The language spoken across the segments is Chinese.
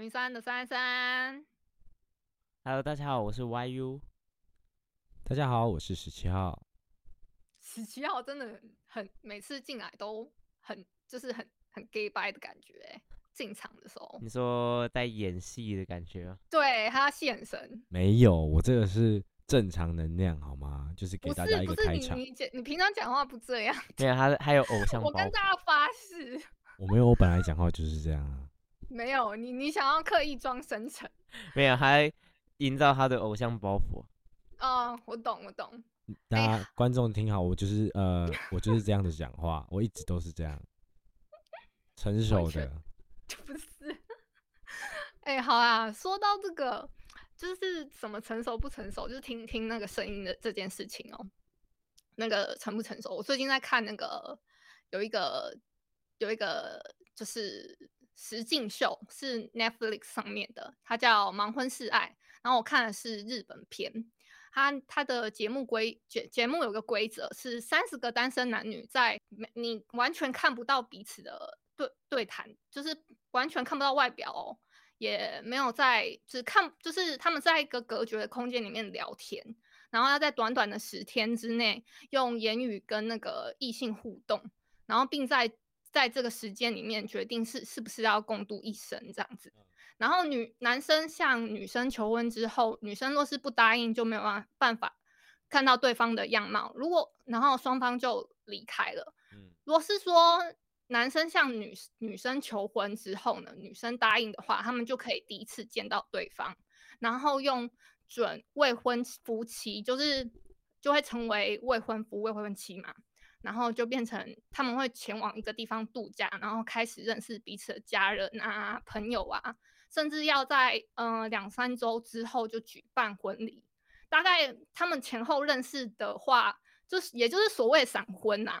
等于三的三三。Hello，大家好，我是 YU。大家好，我是十七号。十七号真的很，每次进来都很，就是很很 gay 掰的感觉欸。进场的时候，你说在演戏的感觉吗？对他戏很神，没有，我这个是正常能量，好吗？就是给不大家一是不是你个开场。你讲你平常讲话不这样，没有，他还有偶像 我。跟大家发誓，我没有，我本来讲话就是这样啊。没有你你想要刻意装深沉，没有，还营造他的偶像包袱。哦，我懂我懂，大哎家观众听好，我就是呃，我就是这样的讲话，我一直都是这样，成熟全的。不是，哎、好啊，说到这个，就是什么成熟不成熟，就是听听那个声音的这件事情哦。那个成不成熟，我最近在看那个有一个有一个就是实境秀，是 Netflix 上面的，它叫《盲婚试爱》，然后我看的是日本片。它它的节目规节节目有个规则是三十个单身男女在没你完全看不到彼此的对对谈，就是完全看不到外表哦，也没有在只看就是他们在一个隔绝的空间里面聊天，然后要在短短的十天之内用言语跟那个异性互动，然后并在在这个时间里面决定是是不是要共度一生这样子。然后女男生向女生求婚之后，女生若是不答应，就没有办办法看到对方的样貌。如果然后双方就离开了。嗯，如果是说男生向女女生求婚之后呢，女生答应的话，他们就可以第一次见到对方，然后用准未婚夫妻，就是就会成为未婚夫、未婚妻嘛。然后就变成他们会前往一个地方度假，然后开始认识彼此的家人啊、朋友啊，甚至要在呃两三周之后就举办婚礼。大概他们前后认识的话，就是也就是所谓闪婚呐、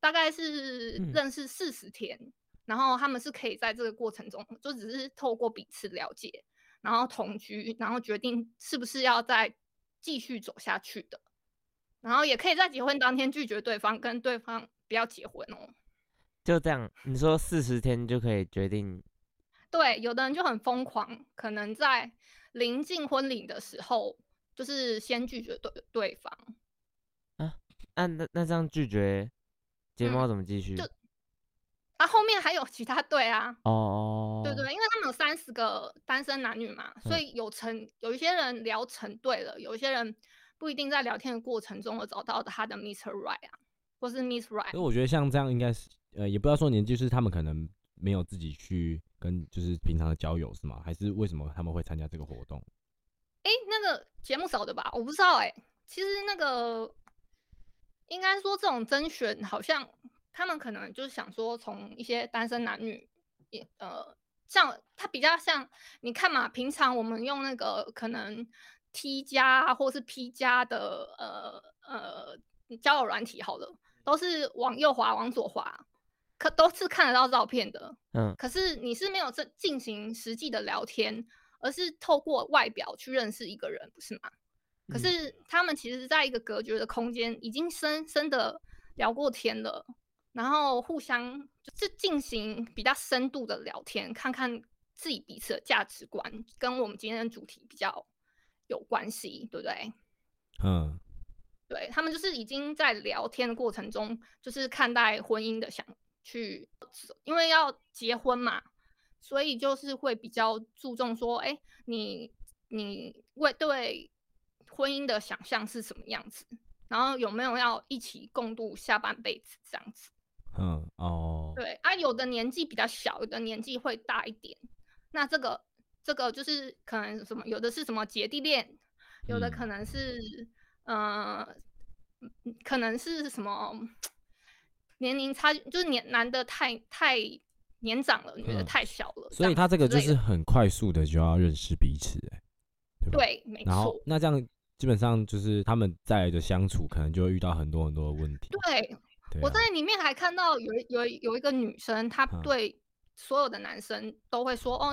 大概是嗯认识四十天，然后他们是可以在这个过程中，就只是透过彼此了解，然后同居，然后决定是不是要再继续走下去的。然后也可以在结婚当天拒绝对方，跟对方不要结婚哦。就这样。你说四十天就可以决定？对，有的人就很疯狂，可能在临近婚礼的时候，就是先拒绝对对方。啊那那那这样拒绝，节目嗯要怎么继续？就啊，后面还有其他对啊，哦，对对，因为他们有三十个单身男女嘛，所嗯以有成有一些人聊成对了，有一些人不一定在聊天的过程中我找到他的 Mr. Right 啊，或是 Miss Right。所以我觉得像这样应该是呃，也不要说年纪，就是他们可能没有自己去跟就是平常的交友是吗？还是为什么他们会参加这个活动？哎，那个节目少的吧？我不知道哎、其实那个应该说这种甄选，好像他们可能就是想说，从一些单身男女，也呃，像他比较像你看嘛，平常我们用那个可能 T 加或是 P 加的呃呃交友软体好了，都是往右滑往左滑，可都是看得到照片的。嗯，可是你是没有这进行实际的聊天，而是透过外表去认识一个人，不是吗？可嗯是他们其实在一个隔绝的空间，已经深深的聊过天了，然后互相就是进行比较深度的聊天，看看自己彼此的价值观跟我们今天的主题比较有关系，对不对？嗯，对他们就是已经在聊天的过程中，就是看待婚姻的想去，因为要结婚嘛，所以就是会比较注重说，哎，你你为对婚姻的想象是什么样子，然后有没有要一起共度下半辈子这样子。嗯哦，对啊，有的年纪比较小，有的年纪会大一点。那这个这个就是可能什么，有的是什么姐弟恋，有的可嗯能是呃，嗯可能是什么年龄差距，就是年男的太太年长了，女的嗯太小了。所以他这个就是很快速的就要认识彼此，哎，对吧？对，没然后错，那这样基本上就是他们在的相处，可能就会遇到很多很多的问题。对。我在里面还看到有有有一个女生，她嗯对所有的男生都会说：“哦，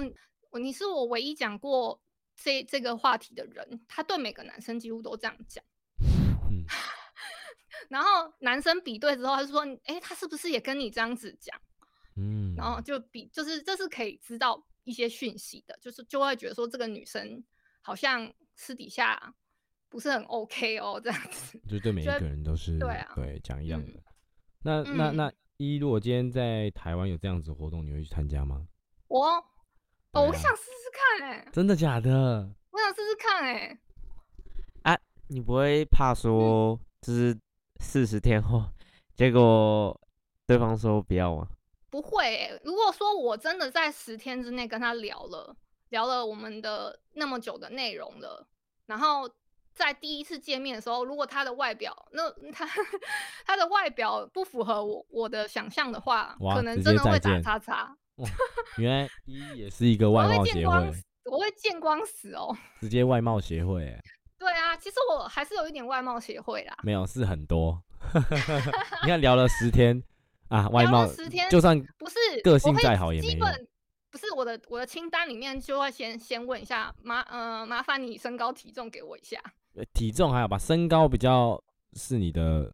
你是我唯一讲过这这个话题的人。”他对每个男生几乎都这样讲。嗯 然后男生比对之后，他就说：“哎，他是不是也跟你这样子讲？”嗯，然后就比就是这是可以知道一些讯息的，就是就会觉得说这个女生好像私底下不是很 OK 哦，这样子。就对每一个人都是对啊对讲一样嗯的。那那那嗯一，如果今天在台湾有这样子的活动，你会去参加吗？我我想试试看哎、真的假的？我想试试看哎、你不会怕说，就是四十天后，结果对方说不要吗？不会欸、如果说我真的在十天之内跟他聊了，聊了我们的那么久的内容了，然后在第一次见面的时候，如果他的外表，那他 他的外表不符合我我的想象的话，可能真的会打叉叉叉，原来 一也是一个外貌协会，死，我会见光死哦。直接外貌协会，哎，对啊，其实我还是有一点外貌协会啦。没有是很多。你看聊了十天啊，外貌十天就算不是个性再好也没用基本不是我的我的清单里面就会先先问一下麻呃麻烦你身高体重给我一下。呃体重还好吧，身高比较是你的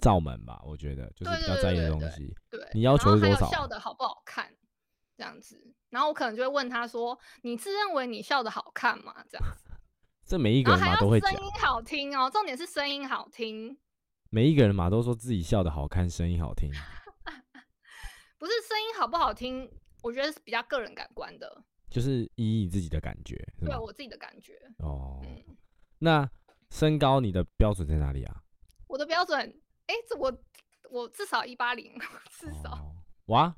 罩门吧，我觉得就是比较在意的东西。对，你要求是多少啊笑的好不好看这样子，然后我可能就会问他说：“你自认为你笑的好看吗？”这样子，这每一个人都会讲，声音好听哦，重点是声音好听，每一个人嘛都说自己笑的好看，声音好听。不是声音好不好听，我觉得是比较个人感官的，就是依你自己的感觉？对我自己的感觉。哦，嗯，那身高你的标准在哪里啊？我的标准，哎，这我我至少一八零，至少。哦哇，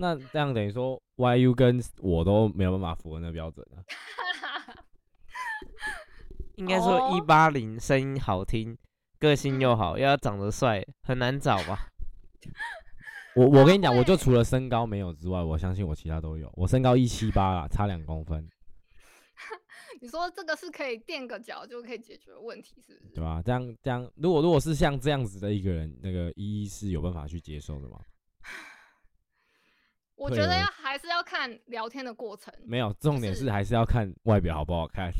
那这样等于说 YU 跟我都没有办法符合那个标准啊。应该说哦一八零声音好听，个性又好，又要长得帅，很难找吧？我我跟你讲，我就除了身高没有之外，我相信我其他都有。我身高一七八啦，差两公分，你说这个是可以垫个脚就可以解决问题，是不是？对吧？这样这样，如果如果是像这样子的一个人，那个一一是有办法去接受的吗？我觉得要还是要看聊天的过程。没有，重点是是还是要看外表好不好看，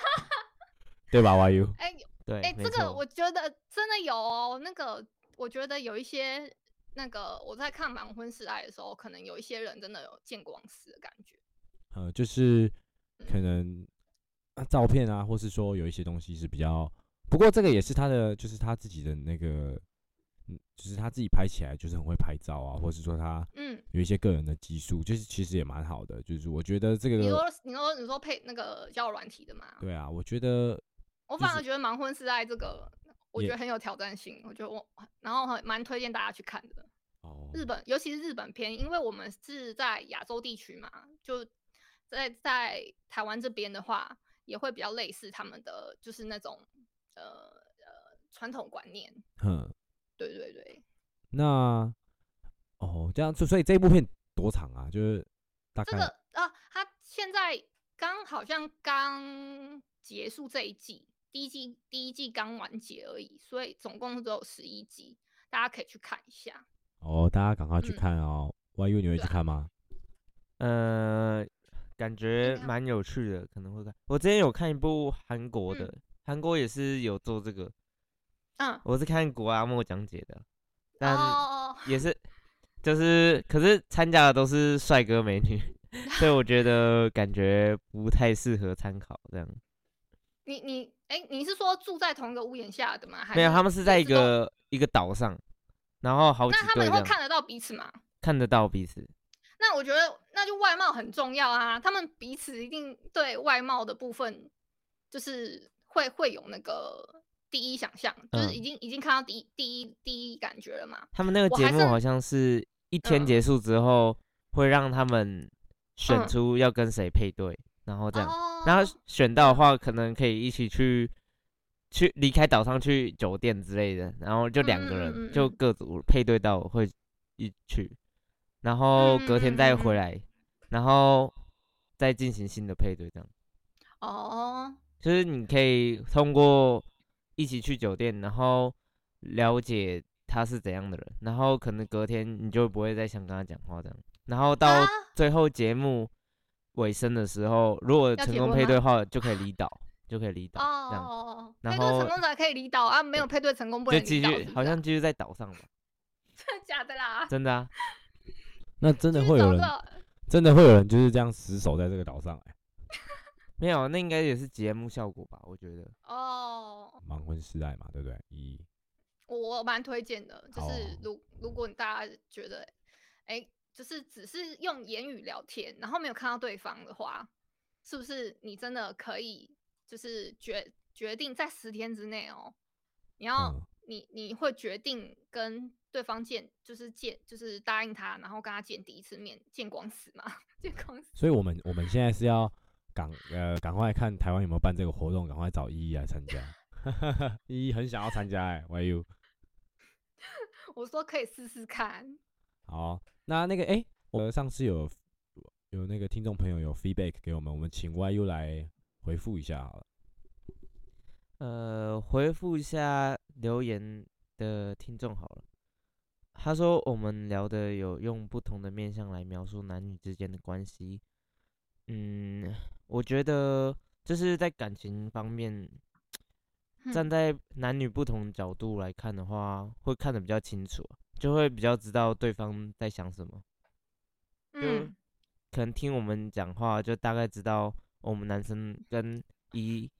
对吧？YU 哎 对，哎，没这个我觉得真的有哦。那个我觉得有一些那个我在看《盲婚试爱》的时候，可能有一些人真的有见光死的感觉。呃，就是可能、啊、照片啊，或是说有一些东西是比较，不过这个也是他的，就是他自己的那个，嗯，就是他自己拍起来就是很会拍照啊，或是说他嗯，有一些个人的技术，就是其实也蛮好的，就是我觉得这个你说，你说你说配那个交友软体的嘛？对啊，我觉得就是我反而觉得《盲婚是爱》这个，我觉得很有挑战性。我觉得我然后很蛮推荐大家去看的。哦，日本，尤其是日本片，因为我们是在亚洲地区嘛，就在在台湾这边的话，也会比较类似他们的就是那种呃呃传统观念。哼，对对对，那哦，这样，所所以这一部片多长啊？就是大概这个啊，他现在刚好像刚结束这一季，第一季第一季刚完结而已，所以总共只有十一集，大家可以去看一下。哦，大家赶快去嗯看哦。YU 你会去看吗？呃，感觉蛮有趣的，可能会看。我之前有看一部韩国的嗯，韩国也是有做这个，嗯，我是看古阿莫讲解的，但哦，也是，就是可是参加的都是帅哥美女，所以我觉得感觉不太适合参考这样。你你哎，你是说住在同一个屋檐下的吗？还没有，他们是在一个一个岛上，然后好几那他们会看得到彼此吗？看得到彼此。那我觉得那就外貌很重要啊，他们彼此一定对外貌的部分就是会会有那个第一想象，就是嗯。已经、已经看到第一第一第一感觉了嘛。他们那个节目好像是一天嗯。结束之后，会让他们选嗯。出要跟谁配对，然后这样，哦，然后选到的话，可能可以一起去去离开岛上去酒店之类的，然后就两个人嗯就各组配对到会一去，然后隔天再回来，然后再进行新的配对，这样。哦，就是你可以通过一起去酒店，然后了解他是怎样的人，然后可能隔天你就不会再想跟他讲话这样，然后到啊？最后节目尾声的时候，如果成功配对的话，就可以离岛，就可以离岛这样，哦，然配对成功才可以离岛啊，没有配对成功不就能离岛，继续好像继续在岛上吧，真的假的啦？真的啊，那真的会有人，真的会有人就是这样死守在这个岛上、欸，没有，那应该也是节目效果吧，我觉得。哦，盲婚试爱嘛，对不对？一我我蛮推荐的，就是如如果大家觉得，哎、就是只是用言语聊天，然后没有看到对方的话，是不是你真的可以就是决决定在十天之内哦，你要、嗯你你会决定跟对方见，就是见就是答应他，然后跟他见第一次面，见光死嘛，见光死。所以我们我们现在是要赶呃赶快看台湾有没有办这个活动，赶快找依依来参加。依依很想要参加哎、y you？我说可以试试看，好，那那个哎、我上次有有那个听众朋友有 feedback 给我们，我们请 YU 来回复一下好了。呃，回复一下留言的听众好了。他说我们聊的有用不同的面向来描述男女之间的关系。嗯，我觉得就是在感情方面，站嗯在男女不同角度来看的话，会看得比较清楚，就会比较知道对方在想什么。嗯可能听我们讲话，就大概知道我们男生跟一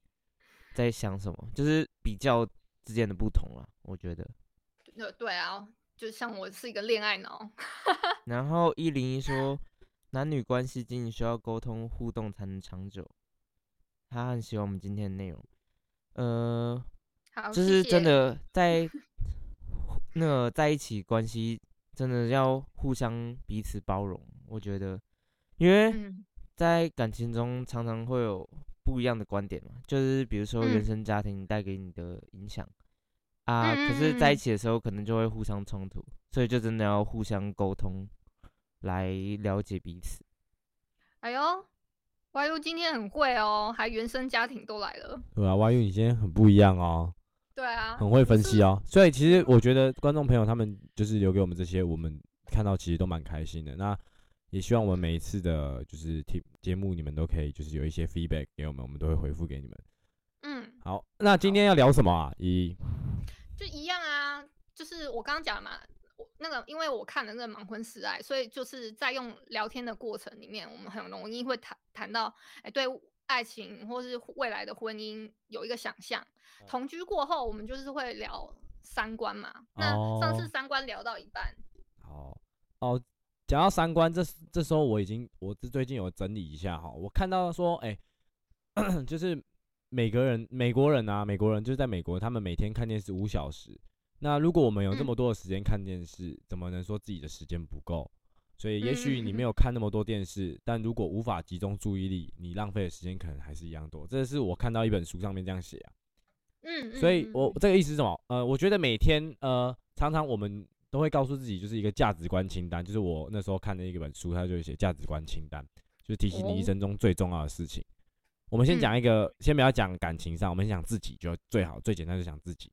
在想什么，就是比较之间的不同了。我觉得。对对啊，就像我是一个恋爱脑，然后一零一说，男女关系经营需要沟通互动才能长久。他很喜欢我们今天的内容，呃，好，就是真的。在 那个在一起关系，真的要互相彼此包容。我觉得，因为嗯。在感情中常常会有不一样的观点嘛，就是比如说原嗯。生家庭带给你的影响啊，嗯可是在一起的时候可能就会互相冲突，所以就真的要互相沟通来了解彼此。哎呦，YU 今天很会哦，还原生家庭都来了。对啊，YU 你今天很不一样哦，对啊，很会分析哦。所以其实我觉得观众朋友他们就是留给我们这些，我们看到其实都蛮开心的。那也希望我们每一次的就是听节目，你们都可以就是有一些 feedback 给我们，我们都会回复给你们。嗯，好，那今天要聊什么啊？一就一样啊，就是我刚刚讲的嘛，我那个因为我看了那个盲婚试爱，所以就是在用聊天的过程里面，我们很容易会谈谈到，哎，对爱情或是未来的婚姻有一个想象。同居过后，我们就是会聊三观嘛。那上次哦三观聊到一半，哦哦，讲到三观，这这时候我已经我这最近有整理一下哈，我看到说，哎、就是每个人美国人啊，美国人就是在美国，他们每天看电视五小时。那如果我们有这么嗯多的时间看电视，怎么能说自己的时间不够？所以也许你嗯没有看那么多电视，但如果无法集中注意力，你浪费的时间可能还是一样多。这是我看到一本书上面这样写啊。嗯，所以我这个意思是什么？呃，我觉得每天呃，常常我们都会告诉自己，就是一个价值观清单。就是我那时候看的一本书，它就会写价值观清单，就是提醒你一哦生中最重要的事情。我们先讲一个，先不要讲感情上，我们先讲自己就最好，最简单就讲自己。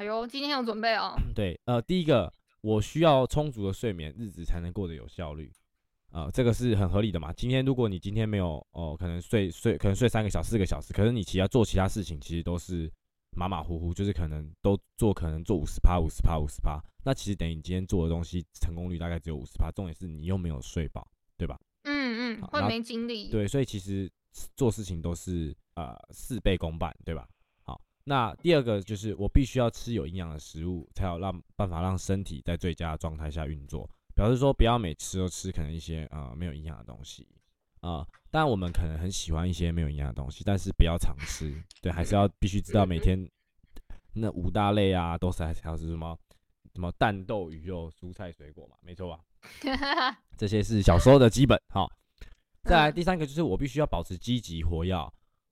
哎呦，今天有准备哦。对，呃，第一个，我需要充足的睡眠，日子才能过得有效率。啊、这个是很合理的嘛。今天如果你今天没有哦、可能睡睡可能睡三个小时、四个小时，可是你其他做其他事情其实都是马马虎虎，就是可能都做可能做五十趴、五十趴、五十趴，那其实等于你今天做的东西成功率大概只有五十趴，重点是你又没有睡饱，对吧？嗯嗯，会没精力。对，所以其实做事情都是呃事倍功半，对吧？好，那第二个就是我必须要吃有营养的食物，才有让办法让身体在最佳的状态下运作。表示说不要每次都吃可能一些呃没有营养的东西啊。当然我们可能很喜欢一些没有营养的东西，但是不要常吃。对，还是要必须知道每天那五大类啊，都是还是要吃什么什么蛋豆鱼肉蔬菜水果嘛，没错吧？这些是小时候的基本。哈，再来嗯第三个就是我必须要保持积极活跃，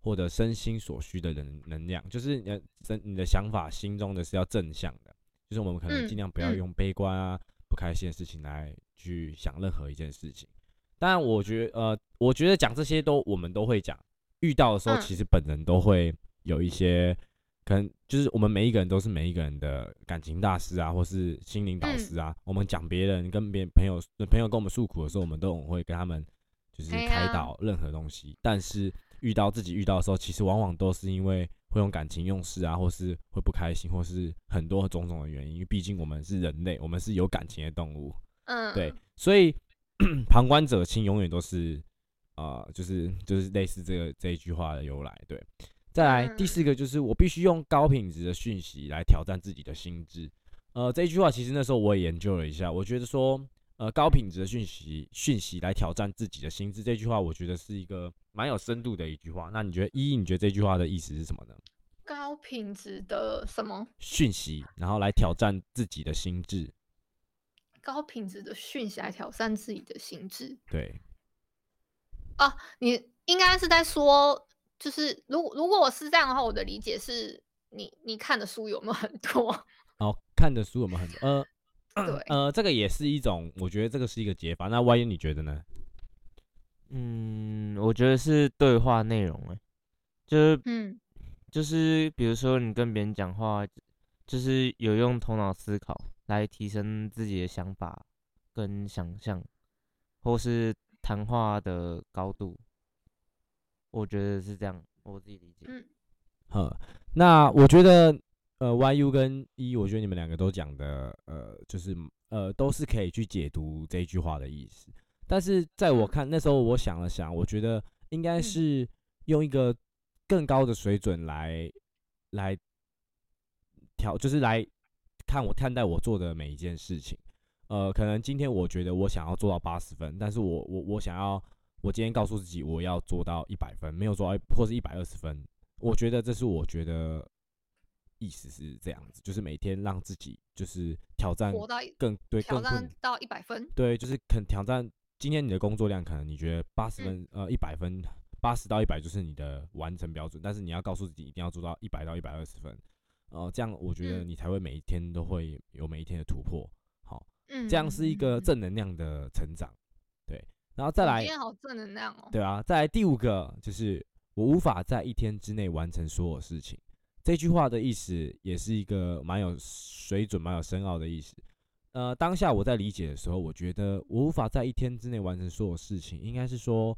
获得身心所需的能能量，就是你的身你的想法心中的是要正向的，就是我们可能嗯尽量不要嗯用悲观啊、不开心的事情来去想任何一件事情。当然，我觉得呃，我觉得讲这些都我们都会讲，遇到的时候嗯其实本人都会有一些。可能就是我们每一个人都是每一个人的感情大师啊，或是心灵导嗯师啊。我们讲别人跟别人朋友朋友跟我们诉苦的时候，我们都会跟他们就是开导任何东西。但是遇到自己遇到的时候，其实往往都是因为会用感情用事啊，或是会不开心，或是很多种种的原因。因为毕竟我们是人类，我们是有感情的动物。嗯，对，所以 旁观者清永远都是啊、呃就是就是类似这个这一句话的由来。对，再来第嗯四个就是我必须用高品质的讯息来挑战自己的心智。呃，这一句话其实那时候我也研究了一下，我觉得说呃高品质的讯息讯息来挑战自己的心智这句话，我觉得是一个蛮有深度的一句话。那你觉得一，你觉得这句话的意思是什么呢？高品质的什么？讯息，然后来挑战自己的心智。高品质的讯息来挑战自己的心智对，啊！你应该是在说，就是如果如果我是这样的话，我的理解是你你看的书有没有很多？哦看的书有没有很多？呃，对呃，这个也是一种，我觉得这个是一个解法。那万一你觉得呢？嗯，我觉得是对话内容哎，就是嗯就是比如说你跟别人讲话，就是有用头脑思考来提升自己的想法跟想象，或是谈话的高度。我觉得是这样，我自己理解。嗯好，那我觉得，呃，Y U 跟一，我觉得你们两个都讲的，呃，就是呃，都是可以去解读这一句话的意思。但是在我嗯看那时候，我想了想，我觉得应该嗯是用一个更高的水准来来调，就是来看我看待我做的每一件事情。呃，可能今天我觉得我想要做到八十分，但是我我我想要，我今天告诉自己我要做到一百分，没有做到或是一百二十分，我觉得这是我觉得意思是这样子，就是每天让自己就是挑战活到更对挑战到一百分。对，就是肯挑战今天你的工作量，可能你觉得八十分、呃一百分，八十到一百就是你的完成标准，但是你要告诉自己一定要做到一百到一百二十分，呃，这样我觉得嗯你才会每一天都会有每一天的突破，好，嗯，这样是一个正能量的成长，对，然后再来你今，天好正能量哦。对啊，再来第五个就是我无法在一天之内完成所有事情。这句话的意思也是一个蛮有水准、蛮有深奥的意思。呃，当下我在理解的时候，我觉得我无法在一天之内完成所有事情，应该是说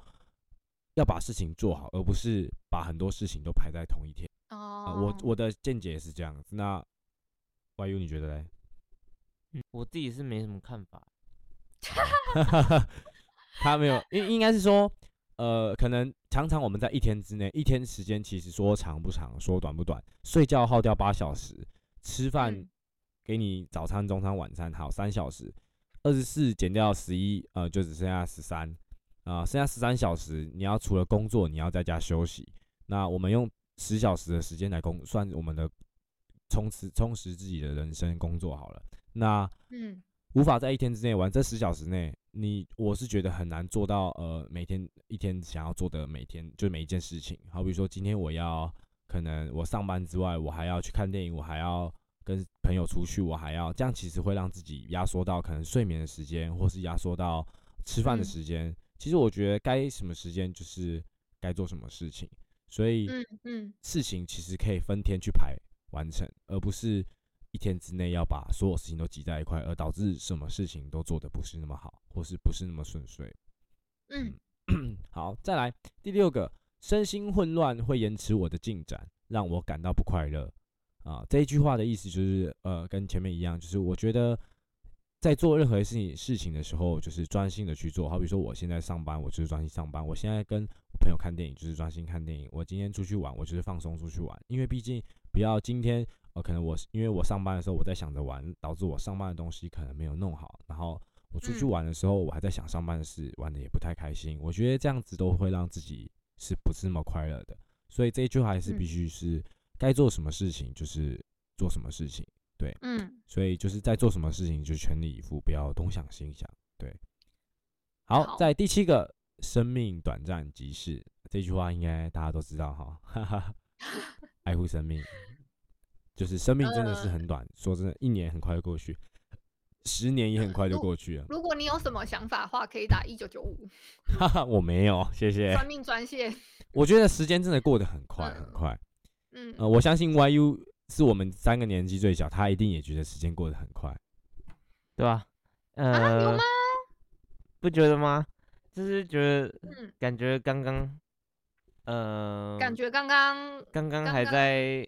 要把事情做好，而不是把很多事情都排在同一天。哦呃，我我的见解是这样子。那 YU 你觉得嘞？嗯，我自己是没什么看法。他没有，应应该是说，呃，可能常常我们在一天之内，一天时间其实说长不长，说短不短。睡觉耗掉八小时，吃饭嗯给你早餐、中餐、晚餐好三小时，二十四减掉十一，呃，就只剩下十三，啊，剩下十三小时，你要除了工作，你要在家休息。那我们用十小时的时间来工，算我们的充实充实自己的人生工作好了。那嗯无法在一天之内完这十小时内，你我是觉得很难做到。呃，每天一天想要做的每天就每一件事情，好比说今天我要可能我上班之外，我还要去看电影，我还要跟朋友出去，我还要这样，其实会让自己压缩到可能睡眠的时间，或是压缩到吃饭的嗯时间。其实我觉得该什么时间就是该做什么事情，所以嗯嗯事情其实可以分天去排完成，而不是一天之内要把所有事情都挤在一块，而导致什么事情都做得不是那么好，或是不是那么顺遂。嗯 好，再来第六个，身心混乱会延迟我的进展，让我感到不快乐。啊，这一句话的意思就是，呃，跟前面一样，就是我觉得在做任何事情事情的时候，就是专心的去做。好比说，我现在上班，我就是专心上班；我现在跟我朋友看电影，就是专心看电影；我今天出去玩，我就是放松出去玩。因为毕竟不要今天，呃，可能我因为我上班的时候我在想着玩，导致我上班的东西可能没有弄好，然后我出去嗯玩的时候，我还在想上班的事，玩的也不太开心。我觉得这样子都会让自己是不是那么快乐的。所以这一句话还是必嗯须是该做什么事情就是做什么事情。对嗯，所以就是在做什么事情就全力以赴，不要东想西想。对，好，好在第七个，生命短暂即逝，这句话应该大家都知道哈，哈哈，爱护生命，就是生命真的是呃很短，说真的，一年很快就过去，十年也很快就过去了。如果你有什么想法的话，可以打一九九五哈哈，我没有，谢谢。生命专线。我觉得时间真的过得很快，很嗯快。嗯，呃，我相信 YU 是我们三个年纪最小，他一定也觉得时间过得很快。对吧？啊，呃，有吗？不觉得吗？就是觉得嗯，感觉刚刚，呃，感觉刚刚刚刚还在，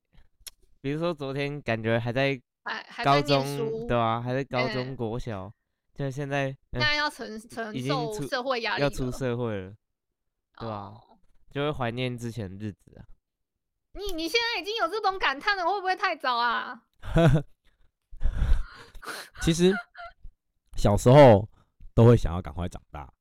比如说昨天感觉还在还还高在念中，书，对啊，还在高嗯中国小，就现在现嗯在要承承受社会压力要，出社会了，对吧哦就会怀念之前的日子啊。你你现在已经有这种感叹了，会不会太早啊？其实小时候都会想要赶快长大，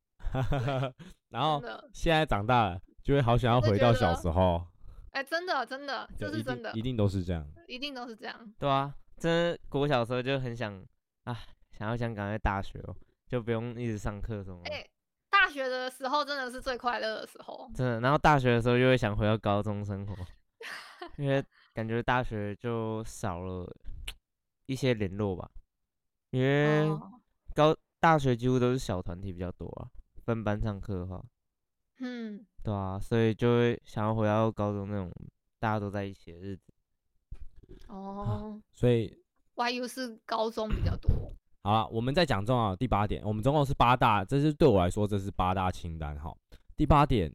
然后，现在长大了就会好想要回到小时候，哎，真的真的，这是真的定，一定都是这样。一定都是这样。对啊，真的国小时候就很想啊，想要想赶快大学哦，就不用一直上课什么的。哎，大学的时候真的是最快乐的时候。真的，然后大学的时候又会想回到高中生活，因为 感觉大学就少了一些联络吧，因为哦，高大学几乎都是小团体比较多啊，分班上课的话，嗯，对啊，所以就会想要回到高中那种大家都在一起的日子。哦 所以，YU 是高中比较多。好了，我们再讲重要的第八点，我们总共是八大，这是对我来说这是八大清单哈。第八点，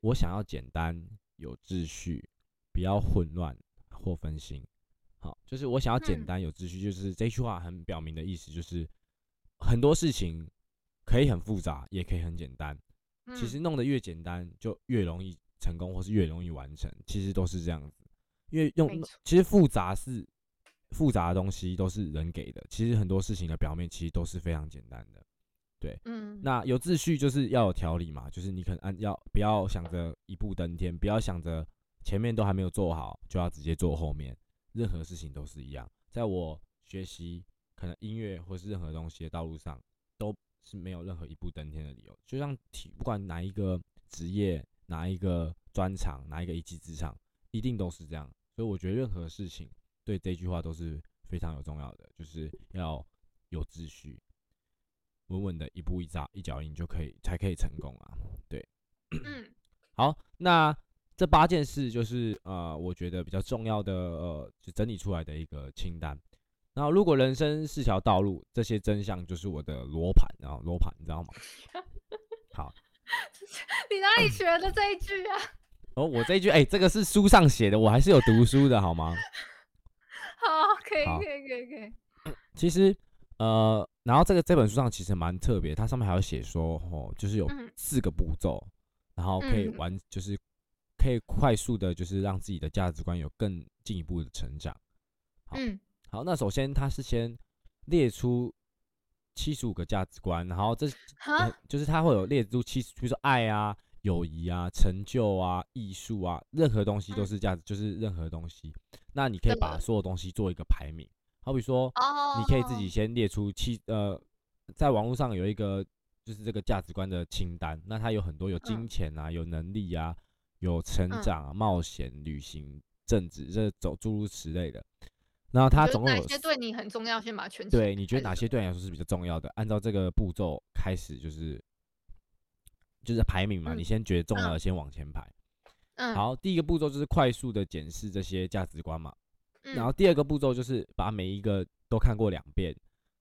我想要简单有秩序，不要混乱或分心。好，就是我想要简嗯单有秩序，就是这句话很表明的意思，就是很多事情可以很复杂，也可以很简单。其嗯实弄得越简单，就越容易成功，或是越容易完成。其实都是这样子，因为用其实复杂是复杂的东西都是人给的，其实很多事情的表面其实都是非常简单的。对嗯，那有秩序就是要有条理嘛，就是你可能按要不要想着一步登天，不要想着前面都还没有做好就要直接做后面，任何事情都是一样。在我学习可能音乐或是任何东西的道路上，都是没有任何一步登天的理由。就像体不管哪一个职业、哪一个专长、哪一个一技之长，一定都是这样。所以我觉得任何事情对这句话都是非常有重要的，就是要有秩序。稳稳的一步一扎一脚印就可以才可以成功啊。嗯 好，那这八件事就是呃，我觉得比较重要的呃，就整理出来的一个清单。然后，如果人生是条道路，这些真相就是我的罗盘，然后罗盘你知道吗？好，你哪里学的这一句啊？哦，我这一句哎、这个是书上写的，我还是有读书的好吗？好，可以可以可以可以。其实呃，然后这个这本书上其实蛮特别，它上面还有写说哦，就是有嗯四个步骤，然后可以嗯完，就是可以快速的，就是让自己的价值观有更进一步的成长。好嗯好，那首先他是先列出七十五个价值观，然后这呃，就是他会有列出七，比如说爱啊、友谊啊、成就啊、艺术啊，任何东西都嗯是价值，就是任何东西。那你可以把所有东西做一个排名，好比说，哦，你可以自己先列出七呃，在网络上有一个就是这个价值观的清单，那它有很多有金嗯钱啊、有能力啊、有成嗯长、啊、冒险、旅行、政治这走诸如此类的。然后它觉得总共有哪些对你很重要，先把它圈起来。对，你觉得哪些对你来说是比较重要的？按照这个步骤开始，就是就是排名嘛，你嗯先觉得重要嗯的先往前排。嗯，好，第一个步骤就是快速的检视这些价值观嘛，嗯，然后第二个步骤就是把每一个都看过两遍，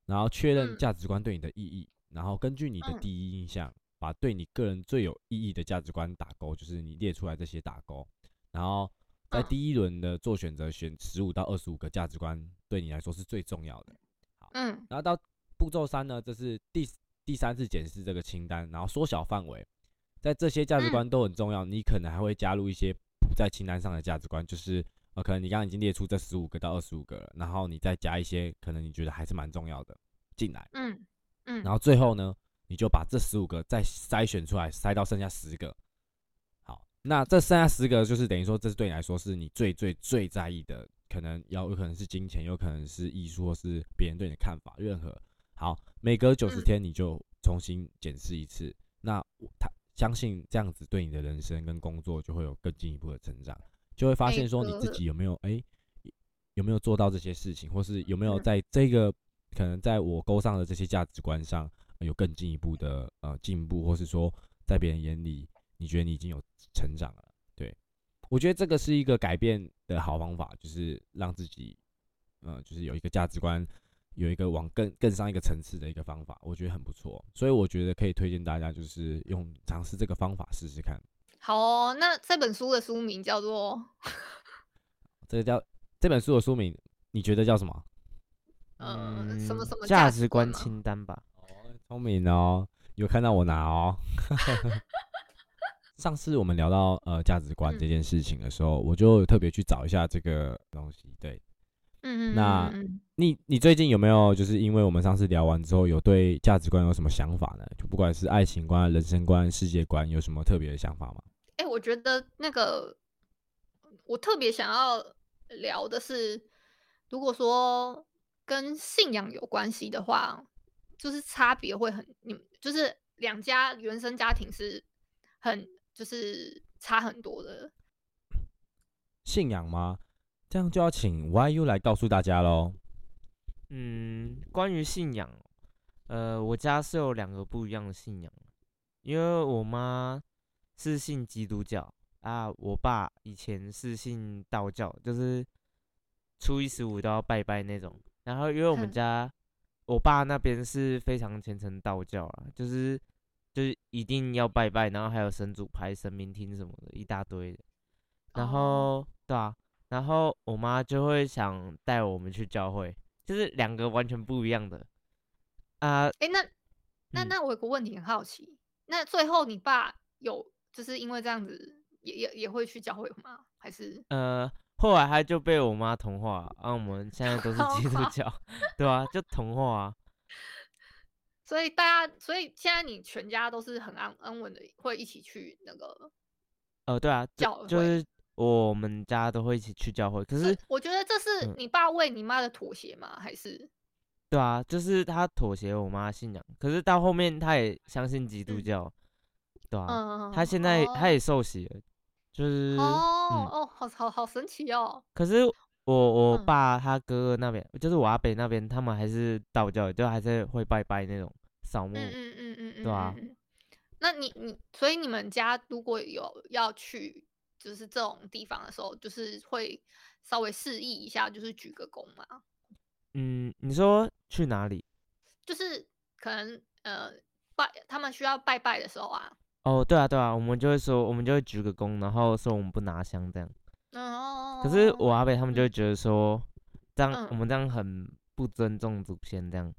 然后确认嗯价值观对你的意义，然后根据你的嗯第一印象，把对你个人最有意义的价值观打勾，就是你列出来这些打勾，然后在嗯第一轮的做选择，选十五到二十五个价值观对你来说是最重要的。好嗯然后到步骤三呢，这是第第三次检视这个清单，然后缩小范围，在这些价值嗯观都很重要，你可能还会加入一些不在清单上的价值观，就是呃，可能你刚刚已经列出这十五个到二十五个了，然后你再加一些可能你觉得还是蛮重要的进来。嗯嗯，然后最后呢，你就把这十五个再筛选出来，筛到剩下十个。好，那这剩下十个就是等于说，这是对你来说是你最最最在意的，可能要有可能是金钱，有可能是艺术，或是别人对你的看法，任何。好，每隔九十嗯天你就重新检视一次。那他相信这样子对你的人生跟工作就会有更进一步的成长，就会发现说你自己有没有哎、有没有做到这些事情，或是有没有嗯在这个可能在我勾上的这些价值观上呃有更进一步的呃进步，或是说在别人眼里你觉得你已经有成长了。对我觉得这个是一个改变的好方法，就是让自己呃就是有一个价值观。有一个往更更上一个层次的一个方法，我觉得很不错，所以我觉得可以推荐大家，就是用尝试这个方法试试看。好哦。那这本书的书名叫做 这个叫这本书的书名，你觉得叫什么？嗯什么嗯什么价值值观清单吧？哦聪明哦，有看到我拿哦。上次我们聊到呃价值观这嗯件事情的时候，我就特别去找一下这个东西。对嗯嗯那你，你最近有没有就是因为我们上次聊完之后，有对价值观有什么想法呢？就不管是爱情观、人生观、世界观，有什么特别的想法吗？哎、我觉得那个我特别想要聊的是，如果说跟信仰有关系的话，就是差别会很，你就是两家原生家庭是很就是差很多的。信仰吗？这样就要请 YU 来告诉大家喽。嗯，关于信仰，呃，我家是有两个不一样的信仰，因为我妈是信基督教啊，我爸以前是信道教，就是初一十五都要拜拜那种。然后因为我们家我爸那边是非常虔诚道教啊，就是就是一定要拜拜，然后还有神主牌、神明厅什么的，一大堆的。然哦后对啊，然后我妈就会想带我们去教会，就是两个完全不一样的啊。哎、那那嗯那我有个问题很好奇，那最后你爸有就是因为这样子也也也会去教会吗？还是呃，后来他就被我妈同化，啊，我们现在都是 基督教，对啊，就同化啊。所以大家，所以现在你全家都是很安安稳的，会一起去那个。呃，对啊，教就是我们家都会一起去教会，可是这我觉得这是嗯你爸为你妈的妥协吗？还是对啊，就是他妥协我妈信仰，可是到后面他也相信基督嗯教，对啊，嗯？他现在他哦也受洗了，就是哦嗯哦，好好好神奇哦。可是我我嗯爸他哥哥那边，就是我阿北那边，他们还是道教，就还是会拜拜那种扫墓。嗯嗯嗯嗯嗯，对啊那你你所以你们家如果有要去就是这种地方的时候，就是会稍微示意一下，就是鞠个躬嘛，嗯，你说去哪里？就是可能呃拜他们需要拜拜的时候啊，哦，对啊对啊，我们就会说，我们就会鞠个躬，然后说我们不拿香这样。哦，可是我阿北他们就会觉得说，这样我嗯们这样很不尊重祖先这样。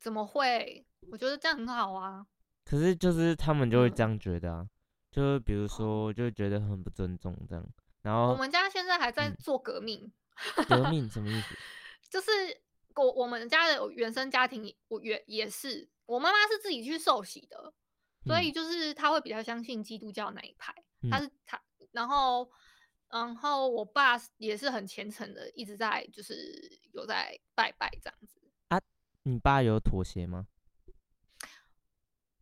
怎么会？我觉得这样很好啊。可是就是他们就会这嗯样觉得啊，就是比如说就觉得很不尊重这样。然后我们家现在还在嗯做革命，革 命什么意思？就是我我们家的原生家庭，我原也是，我妈妈是自己去受洗的，所嗯以就是她会比较相信基督教那一派，她嗯是她，然后然后我爸也是很虔诚的，一直在就是有在拜拜这样子，你爸有妥协吗？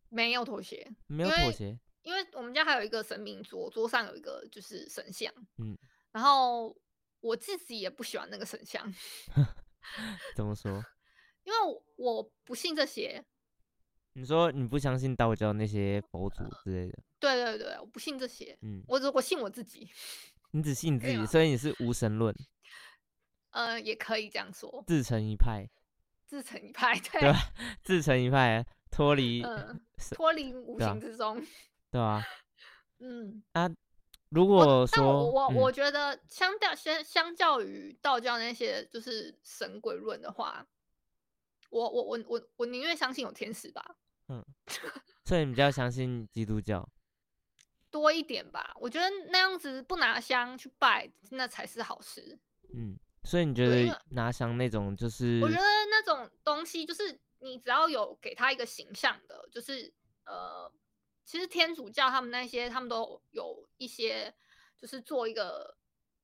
没有妥协，没有妥协。因为我们家还有一个神明桌，桌上有一个就是神像，嗯，然后我自己也不喜欢那个神像，怎么说？因为我我不信这些，你说你不相信道教那些佛祖之类的，对对对，我不信这些，嗯，我只我信我自己，你只信你自己，以所以你是无神论，呃，也可以这样说，自成一派，自成一派，对？自成一派，脱离，嗯，是脱离无形之中，对啊？嗯啊，如果说，嗯我我觉得相较相相较于道教那些就是神鬼论的话，我我我我我宁愿相信有天使吧，嗯 所以你比较相信基督教，多一点吧，我觉得那样子不拿香去拜，那才是好事。嗯，所以你觉得拿香那种就是我觉得那种东西就是你只要有给他一个形象的，就是呃，其实天主教他们那些他们都有一些就是做一个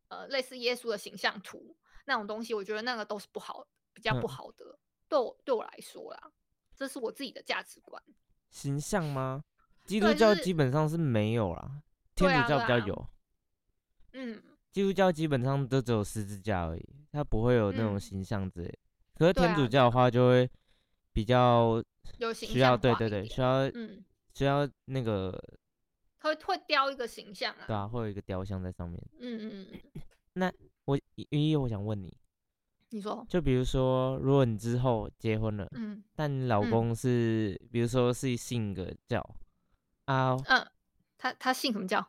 呃类似耶稣的形象图那种东西，我觉得那个都是不好，比较不嗯好的。对我对我来说啦，这是我自己的价值观。形象吗？基督教基本上是没有啦，天主教比较有。嗯，基督教基本上都只有十字架而已，它不会有那种嗯形象之类。可是天主教的话就会比较有形需要，象对对对，需要嗯，需要那个他会会雕一个形象啊。对啊，会有一个雕像在上面。嗯嗯嗯，那我依依我想问你，你说，就比如说，如果你之后结婚了，嗯但你老嗯公是，比如说是信个教啊，嗯，他他信什么教？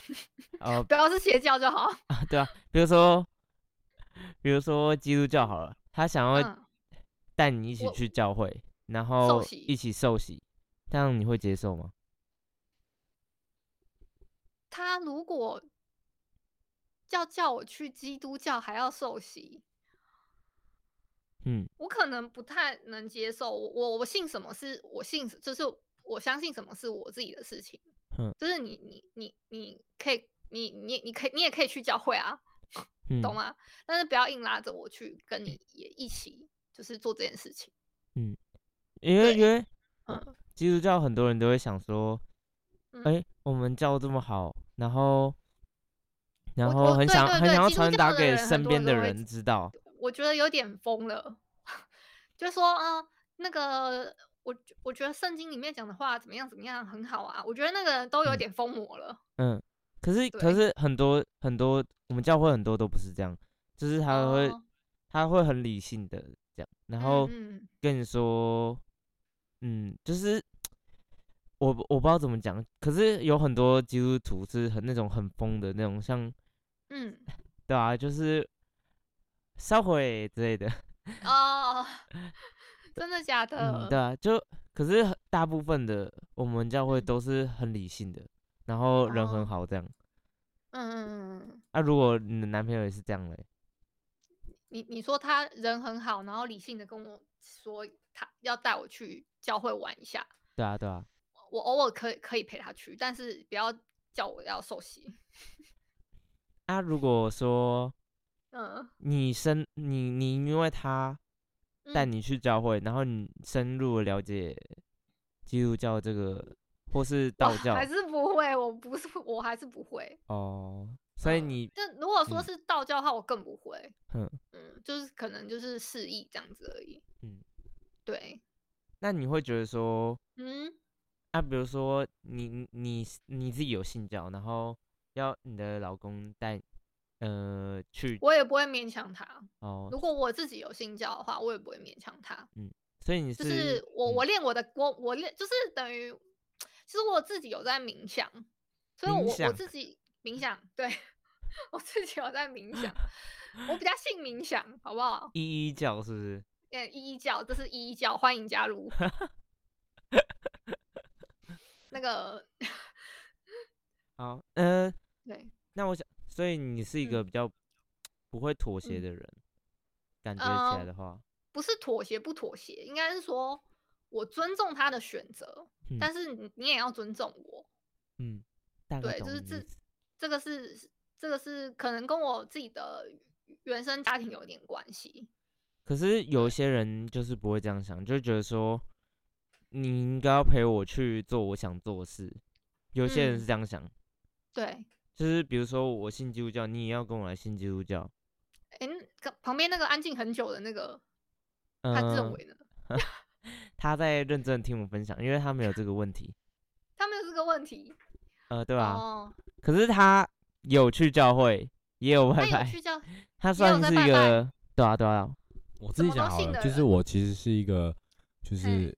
哦不要是邪教就好。啊，对啊，比如说，比如说基督教好了，他想要嗯，带你一起我去教会，然受后洗一起受洗，这样你会接受吗？他如果要叫我去基督教还要受洗，嗯我可能不太能接受。我我我信什么是我信，就是我相信什么是我自己的事情。嗯就是你你你你可以你你你可以你也可以去教会啊，嗯，懂吗？但是不要硬拉着我去跟你也一起就是做这件事情。嗯因为对因为嗯基督教很多人都会想说，嗯哎、我们教这么好，然后然后很想很想要传达给身边的人知道，我觉得有点疯了，就说啊、那个我觉我觉得圣经里面讲的话怎么样怎么样很好啊，我觉得那个都有嗯。点疯魔了。嗯，可是可是很多很多我们教会很多都不是这样，就是他会、哦。他会很理性的这样，然后跟你说，嗯，就是我我不知道怎么讲，可是有很多基督徒是很那种很疯的那种，像嗯。对啊，就是烧毁之类的，哦，真的假的？嗯，对啊，就可是大部分的我们教会嗯都是很理性的，然后人很哦好这样。嗯嗯嗯嗯，啊，如果你的男朋友也是这样嘞，你你说他人很好，然后理性的跟我说他要带我去教会玩一下，对啊，对啊，我偶尔可以可以陪他去，但是不要叫我要受洗。啊，如果说 嗯，你生你你因为他带嗯你去教会，然后你深入了解基督教这个或是道教还是不会，我不是，我还是不会。哦，所以嗯你但如果说嗯是道教的话，我更不会。嗯嗯，就是可能就是示意这样子而已。嗯，对，那你会觉得说嗯啊，比如说你你你你自己有信教，然后要你的老公带呃去我也不会勉强他。哦如，果我自己有信教的话，我也不会勉强他。嗯所以你就是我嗯我练我的我我练就是等于，其实我自己有在冥想，所以我我自己冥想，对 我自己有在冥想，我比较信冥想，好不好？一一教是不是？嗯，一一教，这是一一教，欢迎加入。那个好，嗯、对，那我想，所以你是一个嗯。比较不会妥协嗯。的人，感觉起来呃的话，不是妥协不妥协，应该是说我尊重他的选择，嗯。但是你你也要尊重我。嗯，对，就是这这个是这个是可能跟我自己的原生家庭有点关系。可是有一些人就是不会这样想，就觉得说你应该要陪我去做我想做的事。有些人是嗯。这样想，对，就是比如说我信基督教，你也要跟我来信基督教。哎、那个旁边那个安静很久的那个，他？他在认真听我分享，因为他没有这个问题，他没有这个问题，呃，对吧、哦，可是他有去教会，也有拜拜，他有去教，他算是一在拜拜个，对啊，对啊，我自己什么讲好了，就是我其实是一个，就是嘿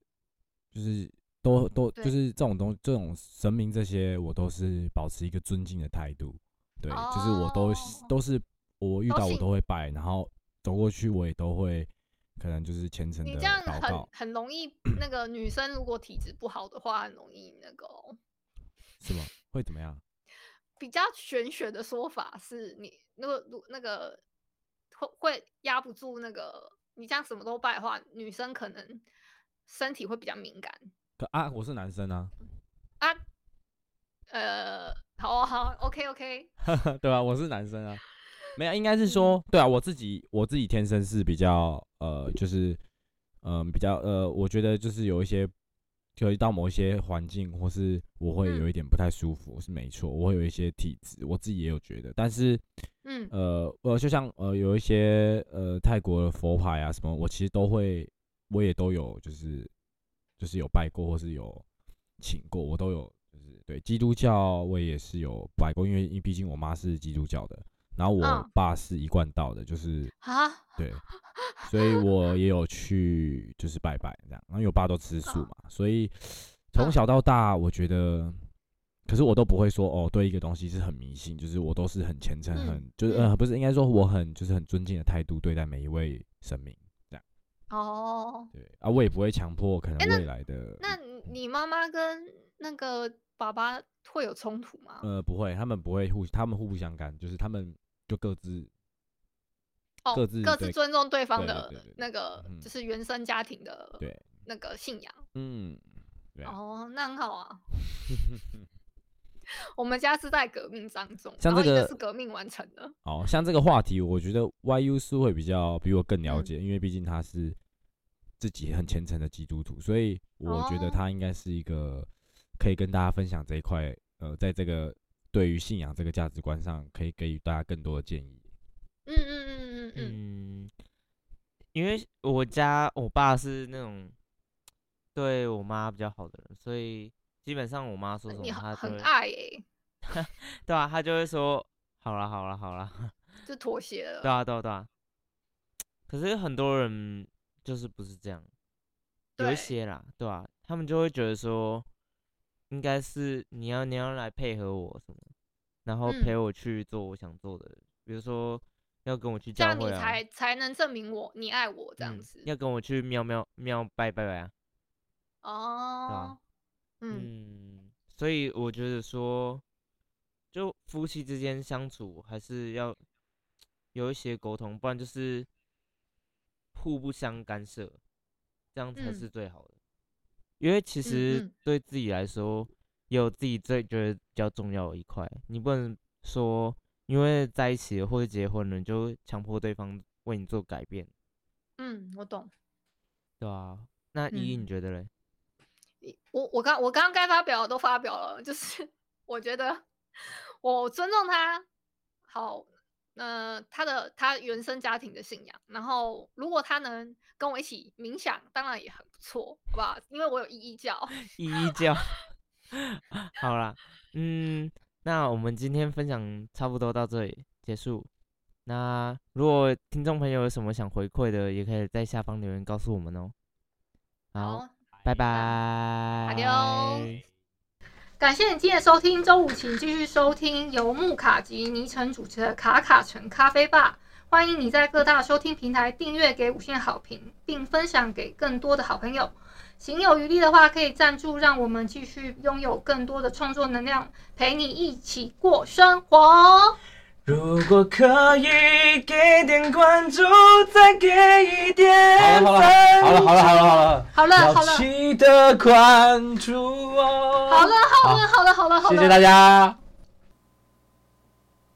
就是都都就是这种东这种神明这些，我都是保持一个尊敬的态度。对，就是我都哦都是我遇到我都会拜，然后走过去我也都会可能就是虔诚的你这样很，很容易，那个女生如果体质不好的话，很容易那个哦、是吗？会怎么样？比较玄学的说法是你那个如那个会会压不住那个，你这样什么都拜的话，女生可能身体会比较敏感可啊，我是男生啊，啊。呃，好啊好啊，OK OK，对吧、我是男生啊，没有，应该是说，对啊，我自己我自己天生是比较呃，就是嗯、比较呃，我觉得就是有一些，就到某一些环境，或是我会有一点不太舒服，是没错，我会有一些体质，我自己也有觉得，但是嗯。呃呃，就像呃有一些呃泰国的佛牌啊什么，我其实都会，我也都有，就是就是有拜过或是有请过，我都有，就是对基督教我也是有拜过，因为因为毕竟我妈是基督教的，然后我嗯。爸是一贯道的，就是啊，对，所以我也有去就是拜拜这样，然后因为我爸都吃素嘛，所以从嗯小到大我觉得。可是我都不会说哦，对一个东西是很迷信，就是我都是很虔诚，嗯很就是呃，不是应该说我很就是很尊敬的态度对待每一位神明，哦，对啊，我也不会强迫可能诶那未来的那你你妈妈跟那个爸爸会有冲突吗？呃不会，他们不会互他们互不相干，就是他们就各自哦，各自各自对尊重对方对对的对对那个嗯就是原生家庭的对那个信仰。嗯对啊哦，那很好啊。我们家是在革命当中，像这个是革命完成的。哦，像这个话题，我觉得 YU 是会比较比我更了嗯解，因为毕竟他是自己很虔诚的基督徒，所以我觉得哦他应该是一个可以跟大家分享这一块，呃，在这个对于信仰这个价值观上，可以给予大家更多的建议。嗯嗯嗯嗯，嗯，因为我家我爸是那种对我妈比较好的人，所以基本上我妈说什么她很爱诶、对啊，她就会说好了好了好了，就妥协了。对啊对啊对啊。可是很多人就是不是这样，有一些啦，对啊，他们就会觉得说，应该是你要你要来配合我什么，然后陪嗯我去做我想做的，比如说要跟我去这样你才才能证明我你爱我这样嗯子。要跟我去喵喵喵拜拜拜啊，哦，嗯嗯，所以我觉得说，就夫妻之间相处还是要有一些沟通，不然就是互不相干涉，这样才嗯是最好的。因为其实嗯对自己来说，也有自己最觉得比较重要的一块，你不能说因为在一起了或者结婚了，你就强迫对方为你做改变，嗯，我懂。对啊，那依依嗯你觉得嘞？我我刚我刚刚该发表的都发表了，就是 我觉得我尊重他，好，呃，他的他原生家庭的信仰，然后如果他能跟我一起冥想，当然也很不错，好不好？因为我有依依 教。依依教。好啦，嗯，那我们今天分享差不多到这里结束。那如果听众朋友有什么想回馈的，也可以在下方留言告诉我们哦。好，好，拜拜。Adios 感谢你今天的收听，周五请继续收听由木卡及倪晨主持的卡卡城咖啡吧。欢迎你在各大收听平台订阅，给五星好评，并分享给更多的好朋友。行有余力的话，可以赞助，让我们继续拥有更多的创作能量，陪你一起过生活。如果可以给点关注，再给一点好了好了好了好了好了好了，好要了，记得关注哦。好了，好了，好了，好了，好了，谢谢大家。